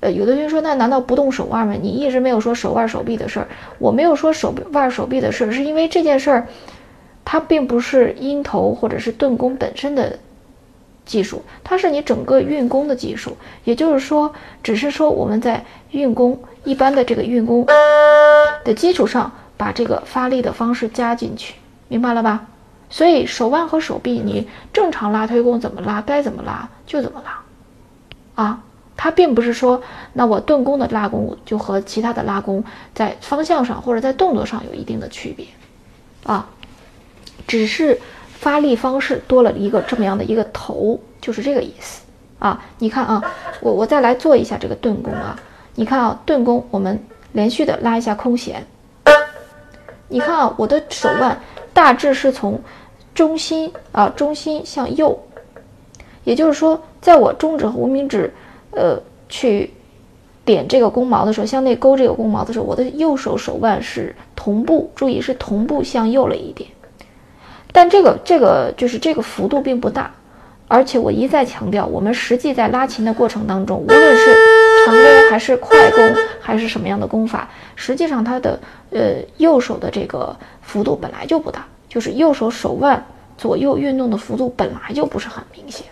呃，有的同学说，那难道不动手腕吗？你一直没有说手腕、手臂的事儿。我没有说手腕、手臂的事儿，是因为这件事儿，它并不是音头或者是顿弓本身的技术，它是你整个运弓的技术。也就是说，只是说我们在运弓一般的这个运弓的基础上，把这个发力的方式加进去，明白了吧？所以手腕和手臂，你正常拉推弓怎么拉，该怎么拉就怎么拉，啊，它并不是说，那我顿弓的拉弓就和其他的拉弓在方向上或者在动作上有一定的区别，啊，只是发力方式多了一个这么样的一个头，就是这个意思，啊，你看啊，我我再来做一下这个顿弓啊，你看啊，顿弓我们连续的拉一下空弦，你看啊，我的手腕大致是从。中心啊，中心向右，也就是说，在我中指和无名指，呃，去点这个弓毛的时候，向内勾这个弓毛的时候，我的右手手腕是同步，注意是同步向右了一点。但这个这个就是这个幅度并不大，而且我一再强调，我们实际在拉琴的过程当中，无论是长弓还是快弓还是什么样的弓法，实际上它的呃右手的这个幅度本来就不大。就是右手手腕左右运动的幅度本来就不是很明显，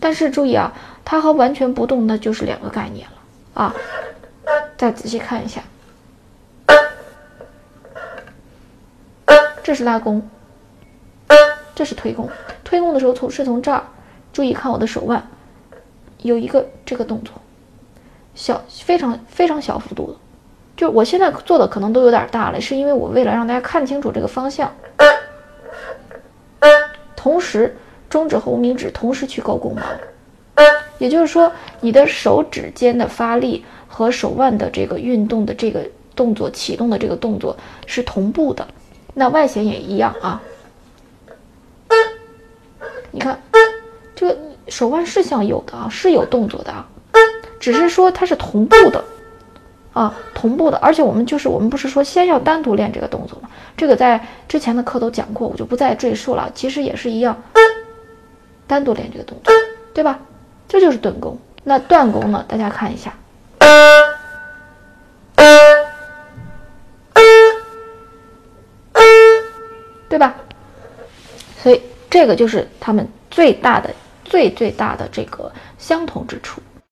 但是注意啊，它和完全不动那就是两个概念了啊。再仔细看一下，这是拉弓，这是推弓。推弓的时候从是从这儿，注意看我的手腕，有一个这个动作，小非常非常小幅度的，就我现在做的可能都有点大了，是因为我为了让大家看清楚这个方向。同时，中指和无名指同时去勾弓毛，也就是说，你的手指尖的发力和手腕的这个运动的这个动作启动的这个动作是同步的。那外弦也一样啊。你看，这个手腕是向有的啊，是有动作的啊，只是说它是同步的。啊，同步的，而且我们就是我们不是说先要单独练这个动作吗？这个在之前的课都讲过，我就不再赘述了。其实也是一样，单独练这个动作，对吧？这就是顿弓。那断弓呢？大家看一下，对吧？所以这个就是他们最大的、最最大的这个相同之处。